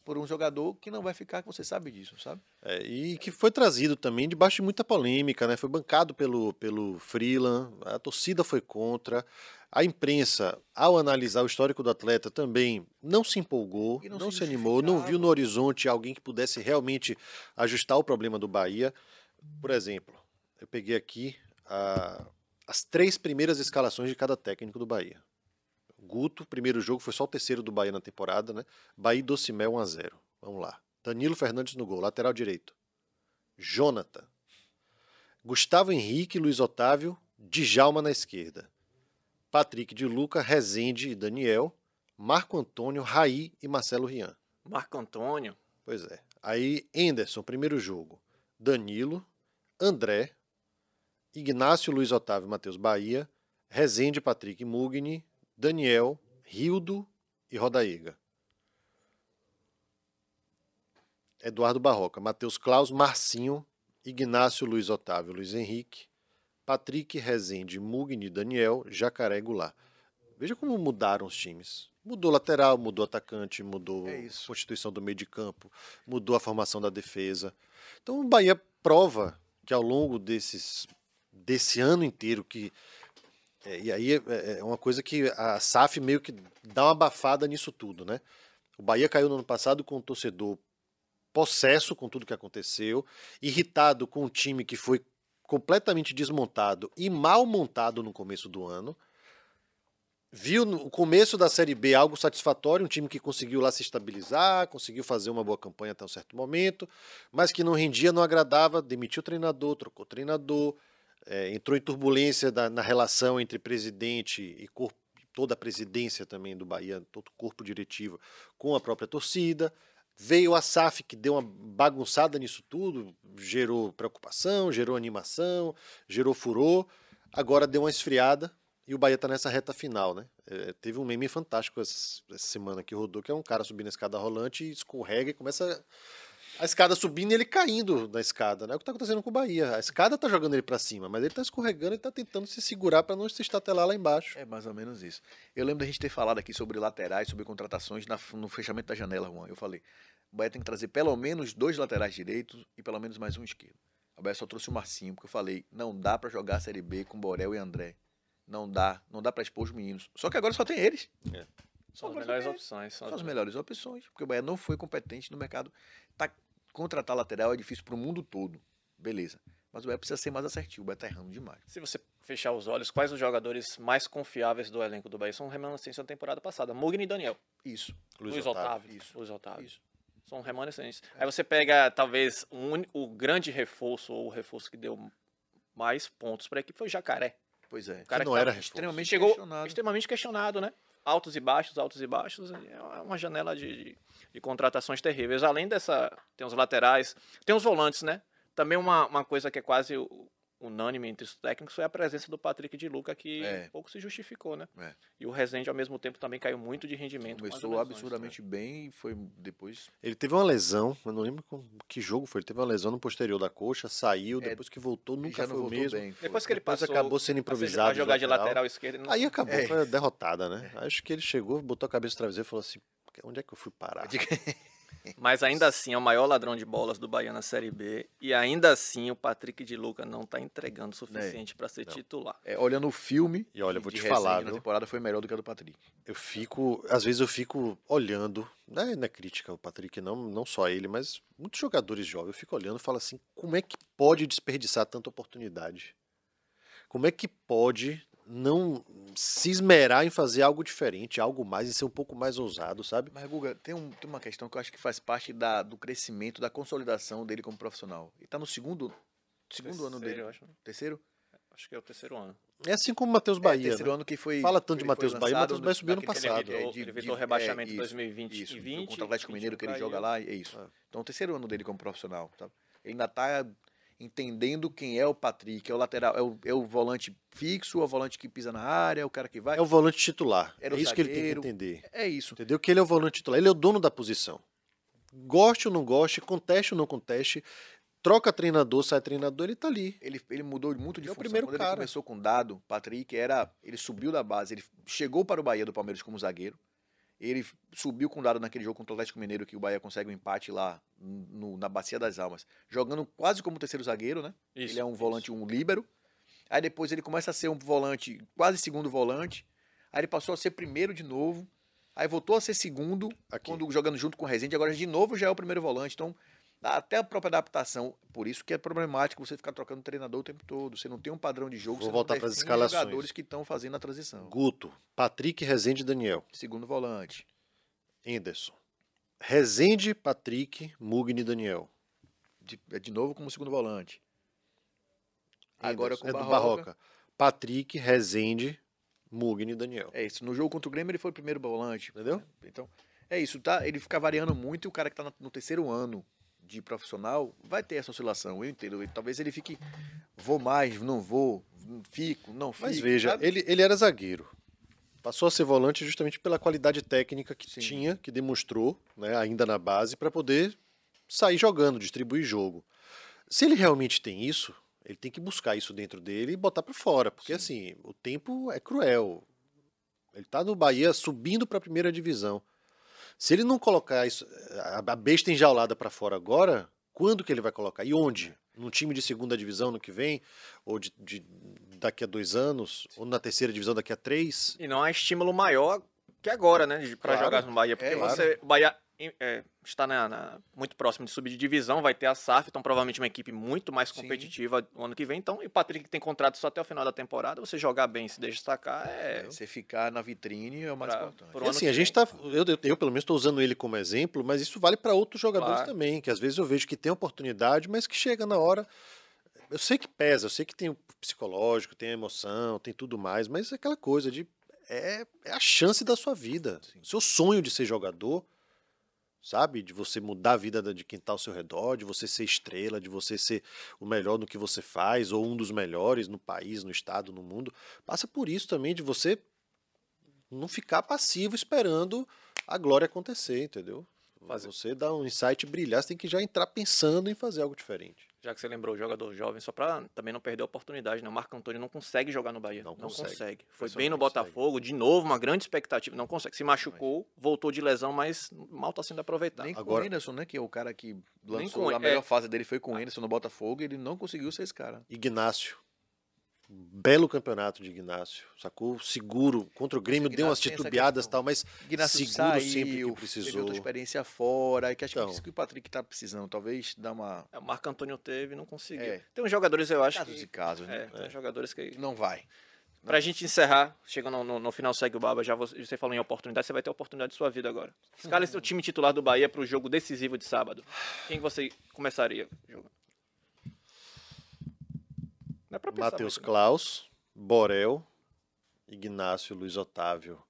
por um jogador que não vai ficar, que você sabe disso, sabe? É, e que foi trazido também debaixo de muita polêmica, né? Foi bancado pelo, pelo Freeland, a torcida foi contra, a imprensa, ao analisar o histórico do atleta, também não se empolgou, E não, não se animou, não viu no horizonte alguém que pudesse realmente ajustar o problema do Bahia. Por exemplo, eu peguei aqui a- as três primeiras escalações de cada técnico do Bahia. Guto, primeiro jogo, foi só o terceiro do Bahia na temporada, né? Bahia Docimel 1x0. Vamos lá. Danilo Fernandes no gol, lateral direito. Jonathan. Gustavo Henrique, Luiz Otávio, Djalma na esquerda. Patrick de Luca, Rezende e Daniel. Marco Antônio, Raí e Marcelo Rian. Marco Antônio. Pois é. Aí, Enderson, primeiro jogo. Danilo, André, Ignácio Luiz Otávio Matheus Bahia, Rezende Patrick Mugni, Daniel, Rildo e Rodaíga. Eduardo Barroca, Matheus Klaus, Marcinho, Ignácio Luiz Otávio Luiz Henrique, Patrick Rezende, Mugni Daniel, Jacaré Goulart. Veja como mudaram os times. Mudou lateral, mudou atacante, mudou É a constituição do meio de campo, mudou a formação da defesa. Então o Bahia prova que ao longo desses, desse ano inteiro que é, e aí é, é uma coisa que a SAF meio que dá uma abafada nisso tudo, né? O Bahia caiu no ano passado com o torcedor possesso com tudo que aconteceu, irritado com um time que foi completamente desmontado e mal montado no começo do ano. Viu no começo da Série B algo satisfatório, um time que conseguiu lá se estabilizar, conseguiu fazer uma boa campanha até um certo momento, mas que não rendia, não agradava, demitiu o treinador, trocou o treinador, é, entrou em turbulência da- na relação entre presidente e corpo, toda a presidência também do Bahia, todo o corpo diretivo com a própria torcida. Veio a SAF que deu uma bagunçada nisso tudo, gerou preocupação, gerou animação, gerou furor. Agora deu uma esfriada e o Bahia está nessa reta final, né? É, teve um meme fantástico essa, essa semana que rodou, que é um cara subindo a escada rolante escorrega e começa a A escada subindo e ele caindo na escada, né? É o que tá acontecendo com o Bahia. A escada tá jogando ele pra cima, mas ele tá escorregando e tá tentando se segurar pra não se estatelar lá embaixo. É mais ou menos isso. Eu lembro da gente ter falado aqui sobre laterais, sobre contratações na- no fechamento da janela, Juan. Eu falei, o Bahia tem que trazer pelo menos dois laterais direitos e pelo menos mais um esquerdo. O Bahia só trouxe o Marcinho, porque eu falei, não dá pra jogar a Série B com Borel e André. Não dá, não dá pra expor os meninos. Só que agora só tem eles. São as melhores opções. São São as as melhores opções, porque o Bahia não foi competente no mercado. Tá, contratar lateral é difícil pro mundo todo. Beleza. Mas o Bahia precisa ser mais assertivo. O Bahia tá errando demais. Se você fechar os olhos, quais os jogadores mais confiáveis do elenco do Bahia são remanescentes da temporada passada? Mugni e Daniel. Isso. Luiz, Otávio. Isso. Luiz Otávio. Isso. São remanescentes. Aí você pega, talvez, o, uni- o grande reforço, ou o reforço que deu mais pontos para a equipe foi o Jacaré. Pois é. O cara não que era extremamente chegou questionado. extremamente questionado, né? Altos e baixos, altos e baixos. É uma janela de, de, de contratações terríveis. Além dessa, tem os laterais, tem os volantes, né? Também uma, uma coisa que é quase unânime entre os técnicos foi a presença do Patrick de Luca, que É. pouco se justificou, né? É. E o Rezende, ao mesmo tempo, também caiu muito de rendimento. Começou lesões, absurdamente bem e foi depois. Ele teve uma lesão, eu não lembro que jogo foi. Ele teve uma lesão no posterior da coxa, saiu, É, depois que voltou, nunca foi o mesmo. bem. foi. Depois que ele Depois passou acabou sendo a improvisado. jogar de lateral. lateral esquerdo, não Aí acabou, É. foi derrotada, né? Acho que ele chegou, botou a cabeça no travesseiro e falou assim: onde é que eu fui parar? Mas ainda assim é o maior ladrão de bolas do Bahia na Série B. E ainda assim o Patrick de Luca não tá entregando o suficiente para ser Não. titular. É, olhando o filme. E olha, eu vou de te falar, viu? temporada foi melhor do que a do Patrick. Eu fico, às vezes eu fico olhando, né, não é crítica ao Patrick, não, não só ele, mas muitos jogadores jovens, eu fico olhando e falo assim, como é que pode desperdiçar tanta oportunidade? Como é que pode não se esmerar em fazer algo diferente, algo mais, e ser um pouco mais ousado, sabe? Mas, Guga, tem, um- tem uma questão que eu acho que faz parte da, do crescimento, da consolidação dele como profissional. Ele tá no segundo, segundo ano Terceiro, dele. eu acho. Terceiro? Acho que é o terceiro ano. É assim como o Matheus Bahia, é, terceiro né? ano que foi. Fala tanto de ele Matheus Bahia, Matheus Bahia subiu ano passado. é, Ele de- evitou de- rebaixamento é, em isso, 2020 isso, e do 20. contra o Atlético Mineiro que ele caiu. joga lá, é isso. É. Então, o terceiro ano dele como profissional, tá? Ele ainda tá entendendo quem é o Patrick, é o lateral, é o, é o volante fixo, é o volante que pisa na área, é o cara que vai. É o volante titular. Era é o isso que ele tem que zagueiro. entender. É isso. Entendeu? Que ele é o volante titular. Ele é o dono da posição. Goste ou não goste, conteste ou não conteste, troca treinador, sai treinador, ele tá ali. Ele, ele mudou muito de Ele é o função. primeiro Quando ele cara. começou com dado, Patrick era. Ele subiu da base, ele chegou para o Bahia do Palmeiras como zagueiro. Ele subiu com dado naquele jogo contra o Atlético Mineiro, que o Bahia consegue um empate lá no- na Bacia das Almas, jogando quase como terceiro zagueiro, né? Isso, ele é um isso. volante, um líbero. Aí depois ele começa a ser um volante, quase segundo volante. Aí ele passou a ser primeiro de novo. Aí voltou a ser segundo, Aqui. quando jogando junto com o Rezende. Agora de novo já é o primeiro volante. Então, até a própria adaptação. Por isso que é problemático você ficar trocando treinador o tempo todo. Você não tem um padrão de jogo. Vou você voltar não pras define escalações. jogadores que estão fazendo a transição. Guto, Patrick, Rezende e Daniel. Segundo volante. Henderson. Rezende, Patrick, Mugni e Daniel. De, é de novo como segundo volante. Agora com é Barroca. Barroca. Patrick, Rezende, Mugni e Daniel. É isso. No jogo contra o Grêmio ele foi o primeiro volante. Entendeu? Então, é isso, tá? Ele fica variando muito e o cara que tá na- no terceiro ano de profissional vai ter essa oscilação, eu entendo. Talvez ele fique, vou mais, não vou, fico, não fico. Mas veja, sabe? ele, ele era zagueiro. Passou a ser volante justamente pela qualidade técnica que Sim. tinha, que demonstrou, né, ainda na base, para poder sair jogando, distribuir jogo. Se ele realmente tem isso, ele tem que buscar isso dentro dele e botar para fora, porque assim, o tempo é cruel. Ele tá no Bahia subindo para a primeira divisão. Se ele não colocar isso, a a besta enjaulada para fora agora, quando que ele vai colocar? E onde? Num time de segunda divisão no que vem? Ou de, de- daqui a dois anos? Ou na terceira divisão daqui a três? E não há estímulo maior que agora, né? Para Claro. jogar no Bahia. Porque É, claro. você. O Bahia é, está na- na- muito próximo de subir de divisão, vai ter a SAF, então provavelmente uma equipe muito mais Sim. competitiva no ano que vem. Então, e o Patrick tem contrato só até o final da temporada. Você jogar bem, se destacar, é. Você ficar na vitrine é o mais Pra- importante. E assim, que a gente vem. tá. Eu, eu, eu, pelo menos, estou usando ele como exemplo, mas isso vale para outros jogadores Claro. também, que às vezes eu vejo que tem oportunidade, mas que chega na hora. Eu sei que pesa, eu sei que tem o psicológico, tem a emoção, tem tudo mais, mas é aquela coisa de. É, é a chance da sua vida. Seu sonho de ser jogador, sabe? De você mudar a vida da- de quem está ao seu redor, de você ser estrela, de você ser o melhor no que você faz, ou um dos melhores no país, no estado, no mundo. Passa por isso também, de você não ficar passivo esperando a glória acontecer, entendeu? Fazer. Você dá um insight brilhar, você tem que já entrar pensando em fazer algo diferente. Já que você lembrou o jogador jovem, só pra também não perder a oportunidade, né? O Marco Antônio não consegue jogar no Bahia. Não Não, consegue. consegue. Foi bem no consegue. Botafogo, de novo, uma grande expectativa. Não consegue. Se machucou, voltou de lesão, mas mal tá sendo aproveitado. Nem com Agora- o Henderson, né? Que é o cara que lançou com- a melhor é. fase dele foi com o Henderson no Botafogo e ele não conseguiu ser esse cara. Ignácio. Belo campeonato de Ignácio. Sacou? Seguro. Contra o Grêmio, deu umas titubeadas e tal, mas Ignacio seguro saiu, sempre que teve precisou. outra experiência fora, e que acho que é Então. isso que o Patrick tá precisando. Talvez dar uma... É, O Marco Antônio teve e não conseguiu. É. Tem uns jogadores, eu acho Casos que... e casos, né? É, tem jogadores que... Não vai. Pra gente encerrar, chegando no, no- no final, segue o Baba, já você, você falou em oportunidade, você vai ter a oportunidade de sua vida agora. Escala esse o time titular do Bahia pro jogo decisivo de sábado. Quem você começaria jogando? Não é pra pensar Matheus muito, Klaus, Borel, Ignácio, Luiz Otávio.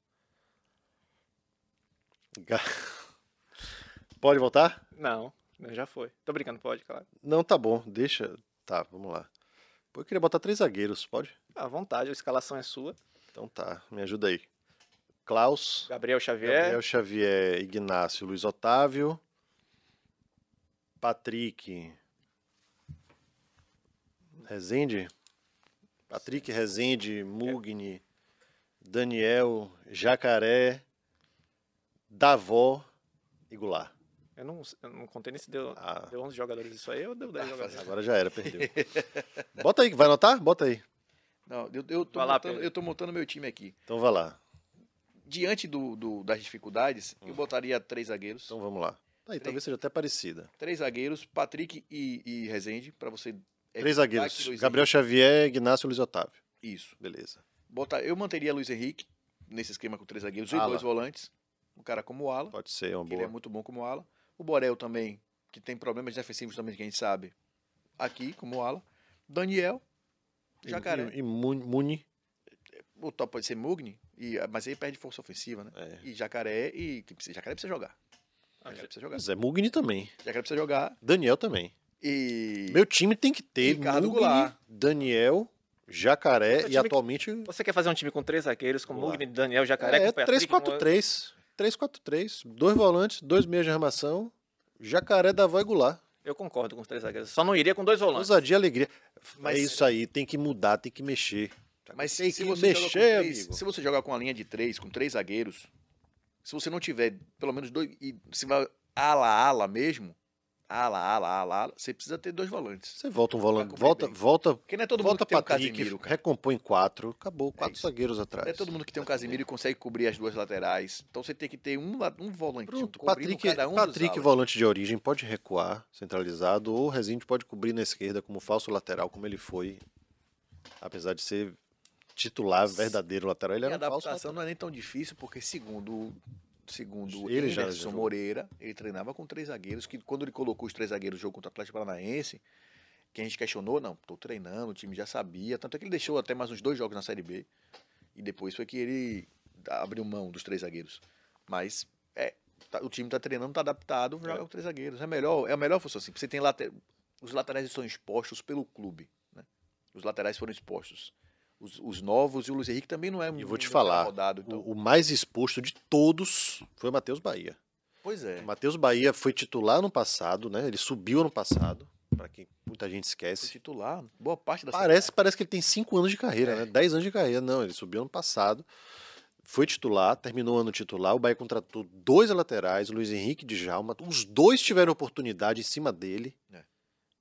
Ga- Pode voltar? Não, não, já foi. Tô brincando, pode, claro. Não, tá bom, deixa. Tá, vamos lá. Pô, eu queria botar três zagueiros, pode? À vontade, a escalação é sua. Então tá, me ajuda aí. Klaus, Gabriel Xavier, Gabriel Xavier, Ignácio, Luiz Otávio, Patrick, Rezende, Patrick, Rezende, Mugni, Daniel, Jacaré, Davó e Goulart. eu não, eu não contei nem se deu, Ah. deu 11 jogadores isso aí ou deu 10 jogadores. Agora já era, perdeu. Bota aí, vai anotar? Bota aí. Não, eu, eu, tô Vai lá, montando, Pedro. eu tô montando meu time aqui. Então vai lá. Diante do, do- das dificuldades, eu botaria três zagueiros. Então vamos lá. Aí, talvez seja até parecida. Três zagueiros, Patrick e, e Rezende, pra você... Três evitar zagueiros. Luiz Gabriel Xavier, Ignácio, Luiz Otávio. Henrique- Isso. Beleza. Botar, eu manteria Luiz Henrique nesse esquema com três zagueiros e Ala. dois volantes. Um cara como o Ala, Pode ser uma que ele é boa. muito bom como Ala. O Borel também, que tem problemas defensivos também, que a gente sabe, aqui como Ala. Daniel, Jacaré. E, e Muni. Muni. O top pode ser Mugni, e, mas aí perde força ofensiva, né? É. E Jacaré, e que precisa, Jacaré precisa jogar. Jacaré precisa jogar. Zé Mugni também. Jacaré precisa jogar. Daniel também. E. Meu time tem que ter Ricardo Mugni, Goulart. Daniel, Jacaré e que- atualmente Você quer fazer um time com três zagueiros, com. Mugni, Daniel, Jacaré, é Patrick, com- 3-4-3. 3-4-3. Dois volantes, dois meias de armação. Jacaré, Davó e Goulart. Eu concordo com os três zagueiros. Só não iria com dois volantes. Ousadia e alegria. Mas- é isso aí, tem que mudar, tem que mexer. Mas tem se que você, mexer, três, amigo. se você jogar com a linha de três, com três zagueiros, se você não tiver pelo menos dois. E se vai ala ala mesmo, ala ala ala, ala você precisa ter dois volantes. Você volta um volante, volta, bem. volta, Porque não é todo mundo volta que tem um Patrick, Casimiro, cara. recompõe quatro, acabou, quatro isso. zagueiros atrás. Não é todo mundo que tem um Casimiro e consegue cobrir as duas laterais. Então você tem que ter um, um volante Pronto, Patrick, cada um Patrick volante de origem, pode recuar, centralizado, ou o Rezende pode cobrir na esquerda como falso lateral, como ele foi, apesar de ser titular, verdadeiro lateral, ele E a era um falso adaptação lateral. não é nem tão difícil, porque segundo, segundo Ele Anderson. Moreira, ele treinava com três zagueiros, que quando ele colocou os três zagueiros no jogo contra o Atlético Paranaense, que a gente questionou, não, tô treinando, o time já sabia, tanto é que ele deixou até mais uns dois jogos na Série B, e depois foi que ele abriu mão dos três zagueiros. Mas, é, tá- o time tá treinando, tá adaptado, joga com três zagueiros. É melhor, é a melhor função assim, você tem late, os laterais estão expostos pelo clube, né? Os laterais foram expostos. Os, os novos e o Luiz Henrique também não é E vou te falar, rodado, então. o, o mais exposto de todos foi o Matheus Bahia. Pois é. O Matheus Bahia foi titular no passado, né? Ele subiu ano passado, para quem muita gente Foi esquece. titular, boa parte da Parece, parece que ele tem 5 anos de carreira, É. né? 10 anos de carreira. Não, ele subiu ano passado. Foi titular, terminou o ano titular. O Bahia contratou dois laterais, o Luiz Henrique e Djalma. Os dois tiveram oportunidade em cima dele. É.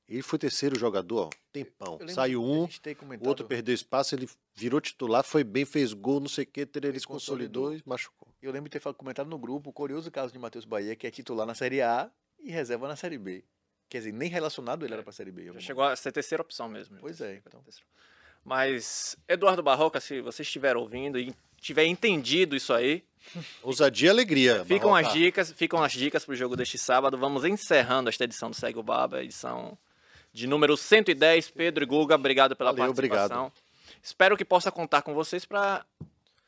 Ele foi terceiro jogador, ó, tempão. Saiu um, o comentado- outro perdeu espaço, ele virou titular, foi bem, fez gol, não sei o que, ele Ele se consolidou consolidou. e machucou. Eu lembro de ter falado- comentado no grupo o curioso caso de Matheus Bahia, que é titular na Série A e reserva na Série B. Quer dizer, nem relacionado ele era pra Série B. Já chegou a ser a terceira opção mesmo. Pois é, então. Mas, Eduardo Barroca, se você estiver ouvindo e tiver entendido isso aí, Ousadia e alegria. ficam as Barroca. dicas, ficam as dicas pro jogo deste sábado. Vamos encerrando esta edição do Segue o Baba, edição de número 110. Pedro e Guga, obrigado pela Valeu, participação. Espero que possa contar com vocês para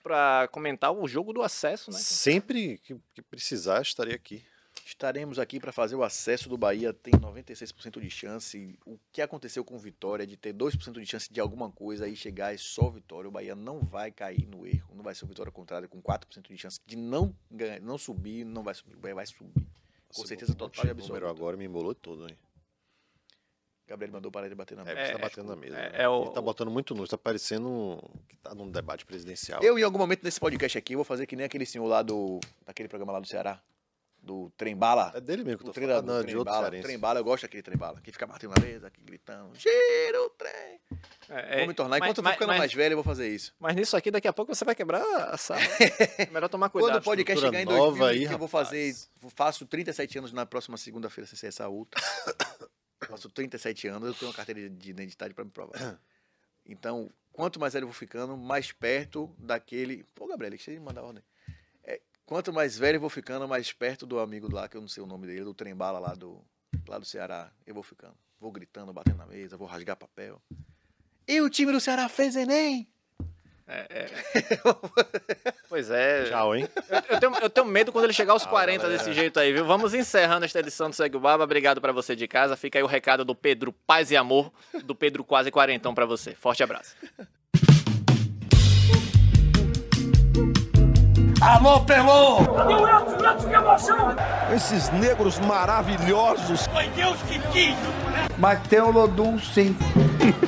para comentar o jogo do acesso, né? Sempre que, que precisar, estarei aqui. Estaremos aqui para fazer o acesso do Bahia, tem 96% de chance. O que aconteceu com o Vitória de ter 2% de chance de alguma coisa e chegar é só vitória. O Bahia não vai cair no erro. Não vai ser o Vitória contrário com 4% de chance de não ganhar, não subir, não vai subir. O Bahia vai subir. Com certeza total e O número absoluta. agora me embolou todo, hein? Gabriel mandou parar de bater na É, mesa. É, tá batendo na mesa. é- né? é o- Ele tá botando muito nulo, tá parecendo um- que tá num debate presidencial. Eu, em algum momento nesse podcast aqui, eu vou fazer que nem aquele senhor lá do. daquele programa lá do Ceará. Do Trem Bala. É dele mesmo que eu tô treinador falando, não, do de trem outro bala, cearense. trem bala, eu gosto daquele trem bala, que fica batendo na mesa, aqui gritando, gira o trem. É, vou me tornar, mas- enquanto eu for mas- ficando mas- mais velho, eu vou fazer isso. Mas nisso aqui, daqui a pouco você vai quebrar a sala. É melhor tomar cuidado. Quando o podcast chegar em nova 2000, aí, que eu vou fazer, faço 37 anos na próxima segunda-feira, sem ser essa outra. faço 37 anos, eu tenho uma carteira de identidade para me provar. Então, quanto mais velho eu vou ficando, mais perto daquele... Pô, Gabriel, deixa eu mandar ordem. É, quanto mais velho eu vou ficando, mais perto do amigo lá, que eu não sei o nome dele, do trem-bala lá do, lá do Ceará, eu vou ficando. Vou gritando, batendo na mesa, vou rasgar papel. E o time do Ceará fez Enem! Pois é. Tchau, hein? Eu tenho, eu tenho medo quando ele chegar aos 40 desse jeito aí, viu? Vamos encerrando esta edição do Segue o Baba. Obrigado pra você de casa. Fica aí o recado do Pedro Paz e Amor, do Pedro Quase Quarentão pra você. Forte abraço. Alô, Pelô! Cadê o Edson? Edson, que emoção! Esses negros maravilhosos. Foi Deus que quis, né? Mas tem o Lodum, sim.